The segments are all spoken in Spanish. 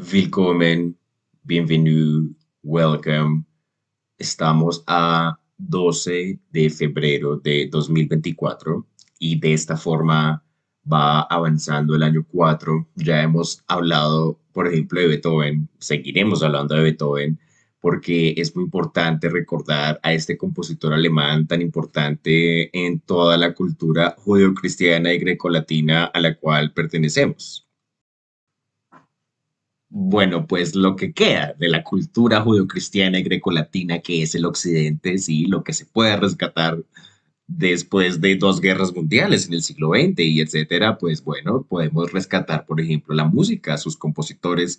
Willkommen, bienvenue, welcome. Estamos a 12 de febrero de 2024 y de esta forma va avanzando el año 4. Ya hemos hablado, por ejemplo, de Beethoven, seguiremos hablando de Beethoven porque es muy importante recordar a este compositor alemán tan importante en toda la cultura judeocristiana y grecolatina a la cual pertenecemos. Bueno, pues lo que queda de la cultura judeocristiana y grecolatina, que es el occidente, sí, lo que se puede rescatar después de dos guerras mundiales en el siglo XX y etcétera, pues bueno, podemos rescatar, por ejemplo, la música, sus compositores,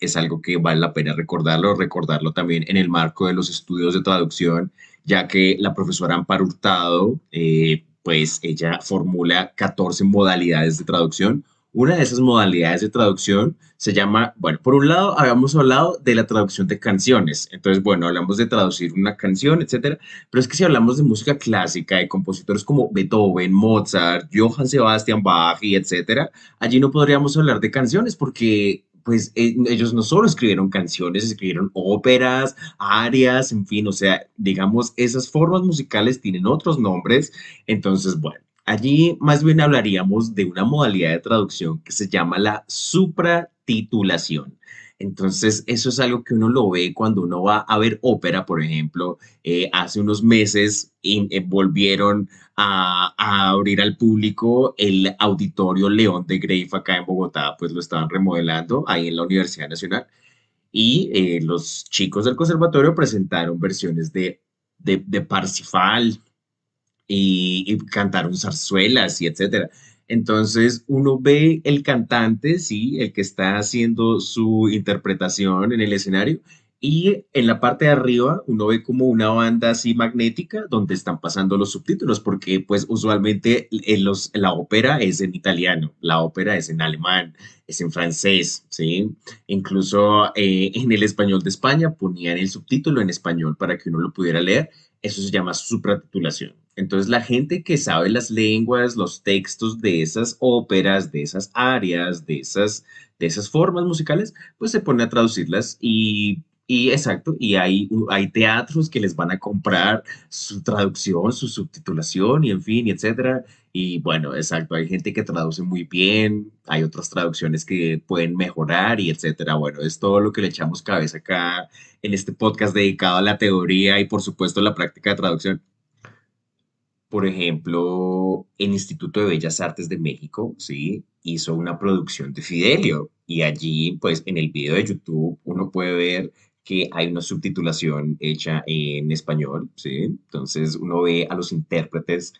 es algo que vale la pena recordarlo, recordarlo también en el marco de los estudios de traducción, ya que la profesora Amparo Hurtado, eh, pues ella formula 14 modalidades de traducción, una de esas modalidades de traducción se llama, bueno, por un lado habíamos hablado de la traducción de canciones, entonces, bueno, hablamos de traducir una canción, etcétera, pero es que si hablamos de música clásica, de compositores como Beethoven, Mozart, Johann Sebastian Bach y etcétera, allí no podríamos hablar de canciones porque pues eh, ellos no solo escribieron canciones, escribieron óperas, arias, en fin, o sea, digamos, esas formas musicales tienen otros nombres, entonces, bueno, Allí más bien hablaríamos de una modalidad de traducción que se llama la supratitulación. Entonces, eso es algo que uno lo ve cuando uno va a ver ópera, por ejemplo. Eh, hace unos meses eh, volvieron a, abrir al público el auditorio León de Grave acá en Bogotá, pues lo estaban remodelando ahí en la Universidad Nacional. Y eh, los chicos del conservatorio presentaron versiones de Parsifal, y, cantaron zarzuelas y etcétera. Entonces uno ve el cantante, sí, el que está haciendo su interpretación en el escenario y en la parte de arriba uno ve como una banda así magnética donde están pasando los subtítulos, porque pues usualmente en los, la ópera es en italiano, la ópera es en alemán, es en francés, ¿sí? Incluso eh, en el español de España ponían el subtítulo en español para que uno lo pudiera leer. Eso se llama supratitulación. Entonces la gente que sabe las lenguas, los textos de esas óperas, de esas áreas, de esas, de esas formas musicales, pues se pone a traducirlas y, y exacto, y hay, hay teatros que les van a comprar su traducción, su subtitulación y en fin, y etcétera. Y bueno, exacto, hay gente que traduce muy bien, hay otras traducciones que pueden mejorar y etcétera. Bueno, es todo lo que le echamos cabeza acá en este podcast dedicado a la teoría y por supuesto la práctica de traducción por ejemplo, el Instituto de Bellas Artes de México, ¿sí? Hizo una producción de Fidelio y allí, pues, en el video de YouTube uno puede ver que hay una subtitulación hecha en español, ¿sí? Entonces uno ve a los intérpretes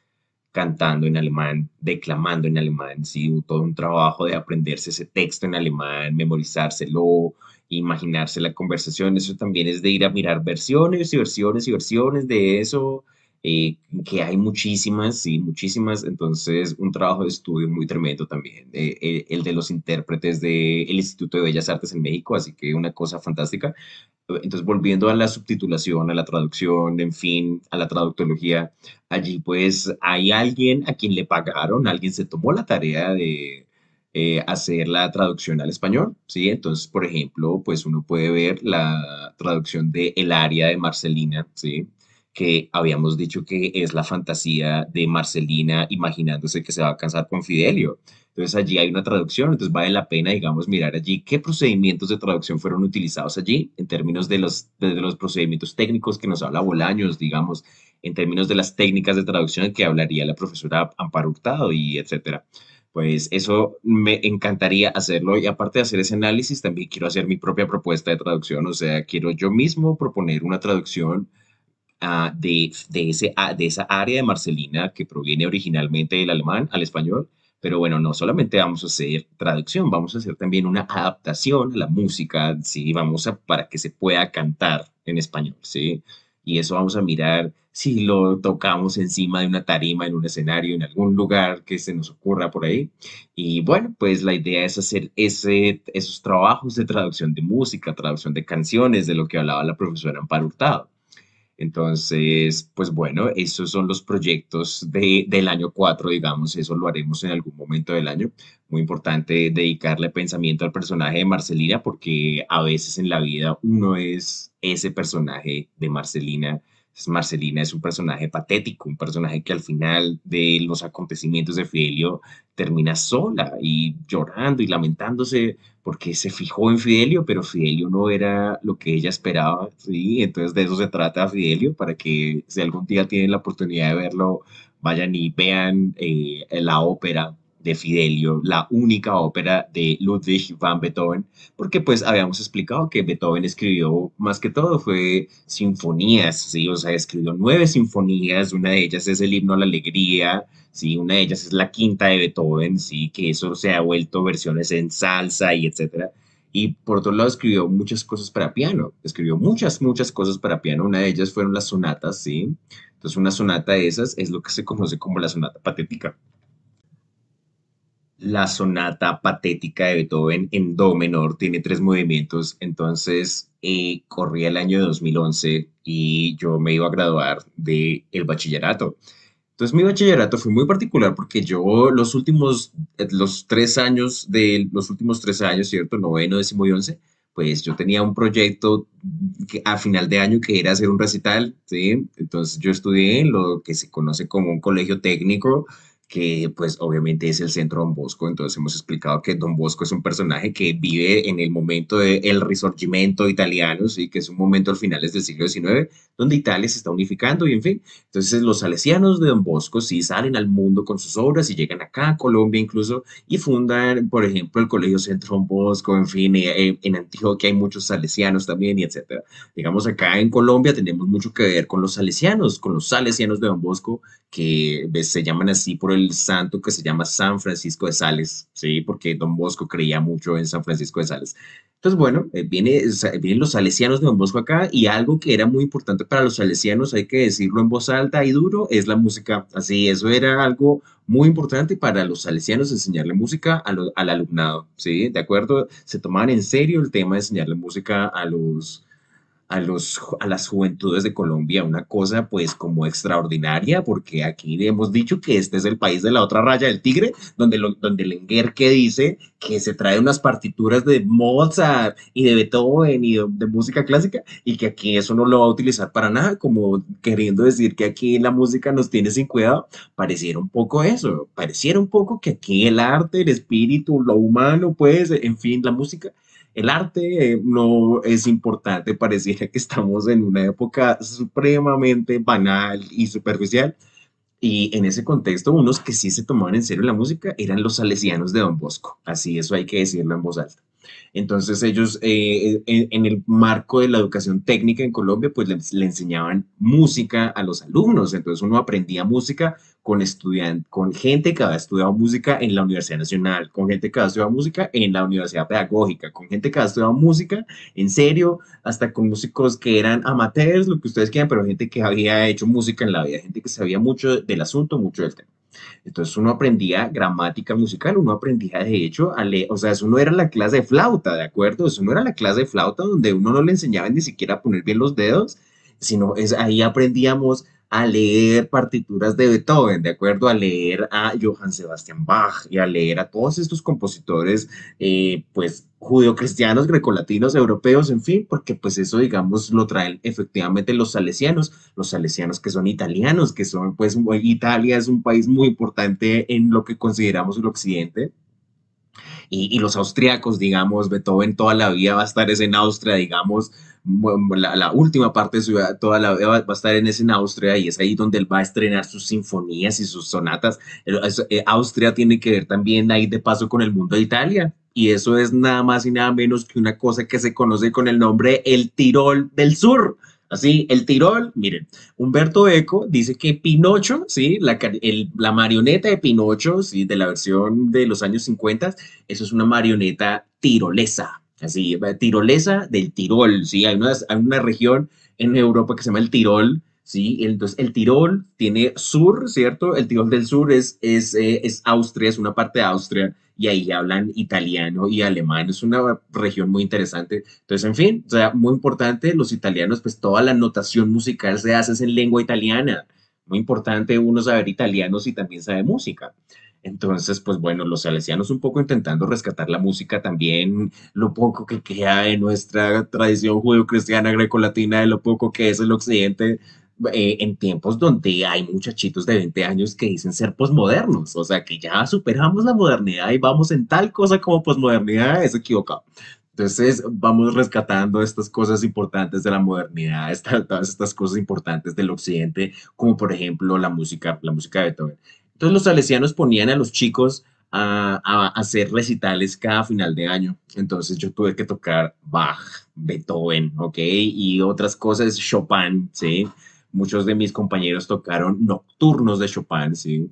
cantando en alemán, declamando en alemán, ¿sí? Todo un trabajo de aprenderse ese texto en alemán, memorizárselo, imaginarse la conversación. Eso también es de ir a mirar versiones y versiones y versiones de eso eh, que hay muchísimas, sí, muchísimas, entonces un trabajo de estudio muy tremendo también, eh, eh, el de los intérpretes del Instituto de Bellas Artes en México, así que una cosa fantástica. Entonces, volviendo a la subtitulación, a la traducción, en fin, a la traductología, allí pues hay alguien a quien le pagaron, alguien se tomó la tarea de, hacer la traducción al español, ¿sí? Entonces, por ejemplo, pues uno puede ver la traducción de El área de Marcelina, ¿sí? Que habíamos dicho que es la fantasía de Marcelina imaginándose que se va a casar con Fidelio. Entonces allí hay una traducción, entonces vale la pena, digamos, mirar allí qué procedimientos de traducción fueron utilizados allí en términos de los, de, los procedimientos técnicos que nos habla Bolaños, digamos, en términos de las técnicas de traducción que hablaría la profesora Amparo Hurtado y etcétera. Pues eso me encantaría hacerlo y aparte de hacer ese análisis, también quiero hacer mi propia propuesta de traducción, o sea, quiero yo mismo proponer una traducción de, de, ese, de esa área de Marcelina que proviene originalmente del alemán al español. Pero bueno, no solamente vamos a hacer traducción, vamos a hacer también una adaptación a la música, ¿sí? Vamos a, para que se pueda cantar en español, ¿sí? Y eso vamos a mirar si lo tocamos encima de una tarima, en un escenario, en algún lugar que se nos ocurra por ahí. Y bueno, pues la idea es hacer ese, esos trabajos de traducción de música, traducción de canciones, de lo que hablaba la profesora Amparo Hurtado. Entonces, pues bueno, esos son los proyectos de, del año 4, digamos, eso lo haremos en algún momento del año. Muy importante dedicarle pensamiento al personaje de Marcelina porque a veces en la vida uno es ese personaje de Marcelina Marcelina es un personaje patético, un personaje que al final de los acontecimientos de Fidelio termina sola y llorando y lamentándose porque se fijó en Fidelio, pero Fidelio no era lo que ella esperaba, ¿sí? Entonces de eso se trata Fidelio, para que si algún día tienen la oportunidad de verlo, vayan y vean eh, la ópera de Fidelio, la única ópera de Ludwig van Beethoven, porque pues habíamos explicado que Beethoven escribió más que todo fue sinfonías, ¿sí? O sea, escribió nueve sinfonías, una de ellas es el himno a la alegría, ¿sí? Una de ellas es la quinta de Beethoven, ¿sí? Que eso se ha vuelto versiones en salsa y etcétera. Y por otro lado escribió muchas cosas para piano, escribió muchas, muchas cosas para piano, una de ellas fueron las sonatas, ¿sí? Entonces una sonata de esas es lo que se conoce como la sonata patética la sonata patética de Beethoven en Do menor tiene tres movimientos, entonces eh, corría el año 2011 y yo me iba a graduar del el bachillerato. Entonces mi bachillerato fue muy particular porque yo los últimos, eh, los tres años de los últimos tres años, ¿cierto? Noveno, décimo y once, pues yo tenía un proyecto a final de año que era hacer un recital. Entonces yo estudié en lo que se conoce como un colegio técnico, que pues obviamente es el centro Don Bosco, entonces hemos explicado que Don Bosco es un personaje que vive en el momento del Risorgimento italiano, ¿sí? que es un momento al finales del siglo XIX, donde Italia se está unificando y en fin, entonces los salesianos de Don Bosco sí salen al mundo con sus obras y llegan acá a Colombia incluso y fundan, por ejemplo, el Colegio Centro Don Bosco, en fin, eh, en Antioquia hay muchos salesianos también y etcétera. Digamos, acá en Colombia tenemos mucho que ver con los salesianos, con los salesianos de Don Bosco, que se llaman así por el santo que se llama San Francisco de Sales, ¿sí? Porque Don Bosco creía mucho en San Francisco de Sales. Entonces, bueno, eh, viene, vienen los salesianos de Don Bosco acá y algo que era muy importante para los salesianos, hay que decirlo en voz alta y duro, es la música. Así, eso era algo muy importante para los salesianos enseñarle música al alumnado, ¿sí? ¿De acuerdo? Se tomaban en serio el tema de enseñarle música a los a, los, a las juventudes de Colombia una cosa pues como extraordinaria, porque aquí hemos dicho que este es el país de la otra raya del tigre, donde, lo, donde que dice que se trae unas partituras de Mozart y de Beethoven y de, música clásica y que aquí eso no lo va a utilizar para nada, como queriendo decir que aquí la música nos tiene sin cuidado, pareciera un poco eso, pareciera un poco que aquí el arte, el espíritu, lo humano, pues, en fin, la música el arte eh, no es importante, pareciera que estamos en una época supremamente banal y superficial. Y en ese contexto, unos que sí se tomaban en serio la música eran los salesianos de Don Bosco. Así, eso hay que decirlo en voz alta. Entonces ellos, eh, en, el marco de la educación técnica en Colombia, pues le, enseñaban música a los alumnos. Entonces uno aprendía música con con gente que había estudiado música en la Universidad Nacional, con gente que había estudiado música en la Universidad Pedagógica, con gente que había estudiado música en serio, hasta con músicos que eran amateurs, lo que ustedes quieran, pero gente que había hecho música en la vida, gente que sabía mucho del asunto, mucho del tema. Entonces uno aprendía gramática musical, uno aprendía de hecho a leer, o sea, eso no era la clase de flauta, ¿de acuerdo? Eso no era la clase de flauta donde uno no le enseñaba ni siquiera a poner bien los dedos, sino es, ahí aprendíamos a leer partituras de Beethoven, de acuerdo a leer a Johann Sebastian Bach y a leer a todos estos compositores, eh, pues judio-cristianos, grecolatinos, europeos, en fin, porque pues eso, digamos, lo traen efectivamente los salesianos, los salesianos que son italianos, que son, pues, Italia es un país muy importante en lo que consideramos el occidente, y, los austriacos, digamos, Beethoven toda la vida va a estar en Austria, digamos, la, última parte de su vida, toda la vida va a estar en ese en Austria y es ahí donde él va a estrenar sus sinfonías y sus sonatas. Eh, Austria tiene que ver también ahí de paso con el mundo de Italia y eso es nada más y nada menos que una cosa que se conoce con el nombre el Tirol del Sur. Así, el Tirol, miren, Humberto Eco dice que Pinocho, ¿sí? La, marioneta de Pinocho, ¿sí? De la versión de los años 50, eso es una marioneta tirolesa, así, tirolesa del Tirol, ¿sí? Hay una, hay una región en Europa que se llama el Tirol, ¿sí? Entonces, el Tirol tiene sur, ¿cierto? El Tirol del sur es, es, eh, es Austria, es una parte de Austria, y ahí hablan italiano y alemán. Es una región muy interesante. Entonces, en fin, o sea, muy importante, los italianos, pues toda la notación musical se hace en lengua italiana. Muy importante uno saber italiano si también sabe música. Entonces, pues bueno, los salesianos un poco intentando rescatar la música también, lo poco que queda de nuestra tradición judio-cristiana greco-latina, de lo poco que es el occidente, eh, en tiempos donde hay muchachitos de 20 años que dicen ser posmodernos, o sea, que ya superamos la modernidad y vamos en tal cosa como posmodernidad, es equivocado. Entonces, vamos rescatando estas cosas importantes de la modernidad, todas estas cosas importantes del occidente, como por ejemplo la música, la música de Beethoven. Entonces los salesianos ponían a los chicos a, hacer recitales cada final de año. Entonces yo tuve que tocar Bach, Beethoven, ¿ok? Y otras cosas, Chopin, ¿sí? Muchos de mis compañeros tocaron nocturnos de Chopin, ¿sí?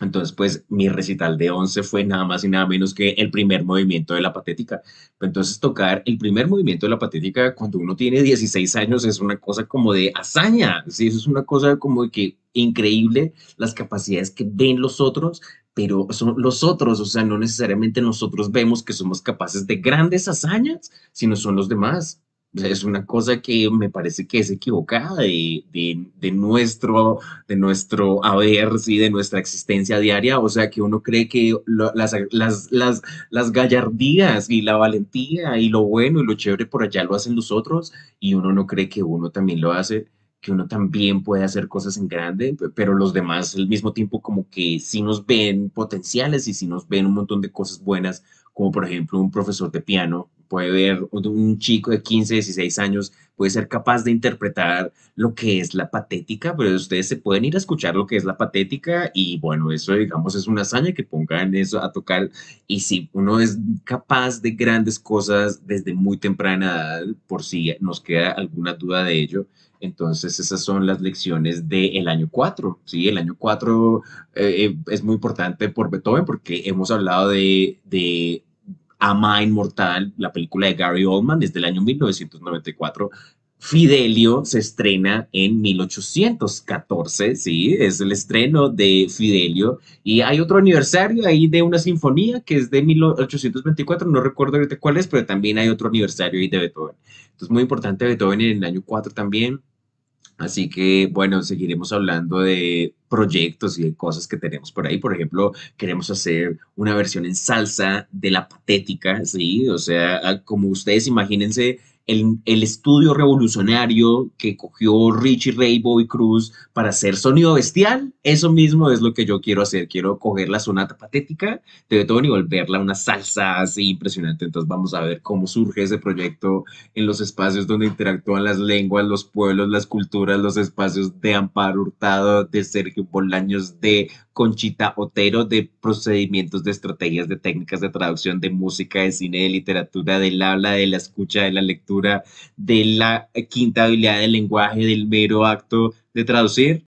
Entonces, pues mi recital de 11 fue nada más y nada menos que el primer movimiento de la patética. Entonces, tocar el primer movimiento de la patética cuando uno tiene 16 años es una cosa como de hazaña, ¿sí? Es una cosa como de que increíble las capacidades que ven los otros, pero son los otros, o sea, no necesariamente nosotros vemos que somos capaces de grandes hazañas, sino son los demás es una cosa que me parece que es equivocada de, de, nuestro, de nuestro haber, ¿sí? de nuestra existencia diaria. O sea, que uno cree que las, las, las, las gallardías y la valentía y lo bueno y lo chévere por allá lo hacen los otros y uno no cree que uno también lo hace que uno también puede hacer cosas en grande, pero los demás al mismo tiempo como que sí nos ven potenciales y sí nos ven un montón de cosas buenas, como por ejemplo un profesor de piano puede ver un chico de 15, 16 años, puede ser capaz de interpretar lo que es la patética, pero ustedes se pueden ir a escuchar lo que es la patética y bueno, eso digamos es una hazaña que pongan eso a tocar y si uno es capaz de grandes cosas desde muy temprana edad, por si nos queda alguna duda de ello, entonces, esas son las lecciones del año 4. ¿sí? El año 4 eh, eh, es muy importante por Beethoven porque hemos hablado de, de Ama Inmortal, la película de Gary Oldman, desde el año 1994. Fidelio se estrena en 1814, sí, es el estreno de Fidelio. Y hay otro aniversario ahí de una sinfonía que es de 1824, no recuerdo ahorita cuál es, pero también hay otro aniversario ahí de Beethoven. Entonces, muy importante Beethoven en el año 4 también. Así que, bueno, seguiremos hablando de proyectos y de cosas que tenemos por ahí. Por ejemplo, queremos hacer una versión en salsa de la patética, ¿sí? O sea, como ustedes imagínense el, estudio revolucionario que cogió Richie Ray Bobby Cruz para hacer sonido bestial, eso mismo es lo que yo quiero hacer. Quiero coger la sonata patética de Beethoven y volverla una salsa así impresionante. Entonces vamos a ver cómo surge ese proyecto en los espacios donde interactúan las lenguas, los pueblos, las culturas, los espacios de Amparo Hurtado, de Sergio Bolaños, de Conchita Otero, de procedimientos, de estrategias, de técnicas de traducción, de música, de cine, de literatura, del habla, de la escucha, de la lectura de la quinta habilidad del lenguaje, del mero acto de traducir,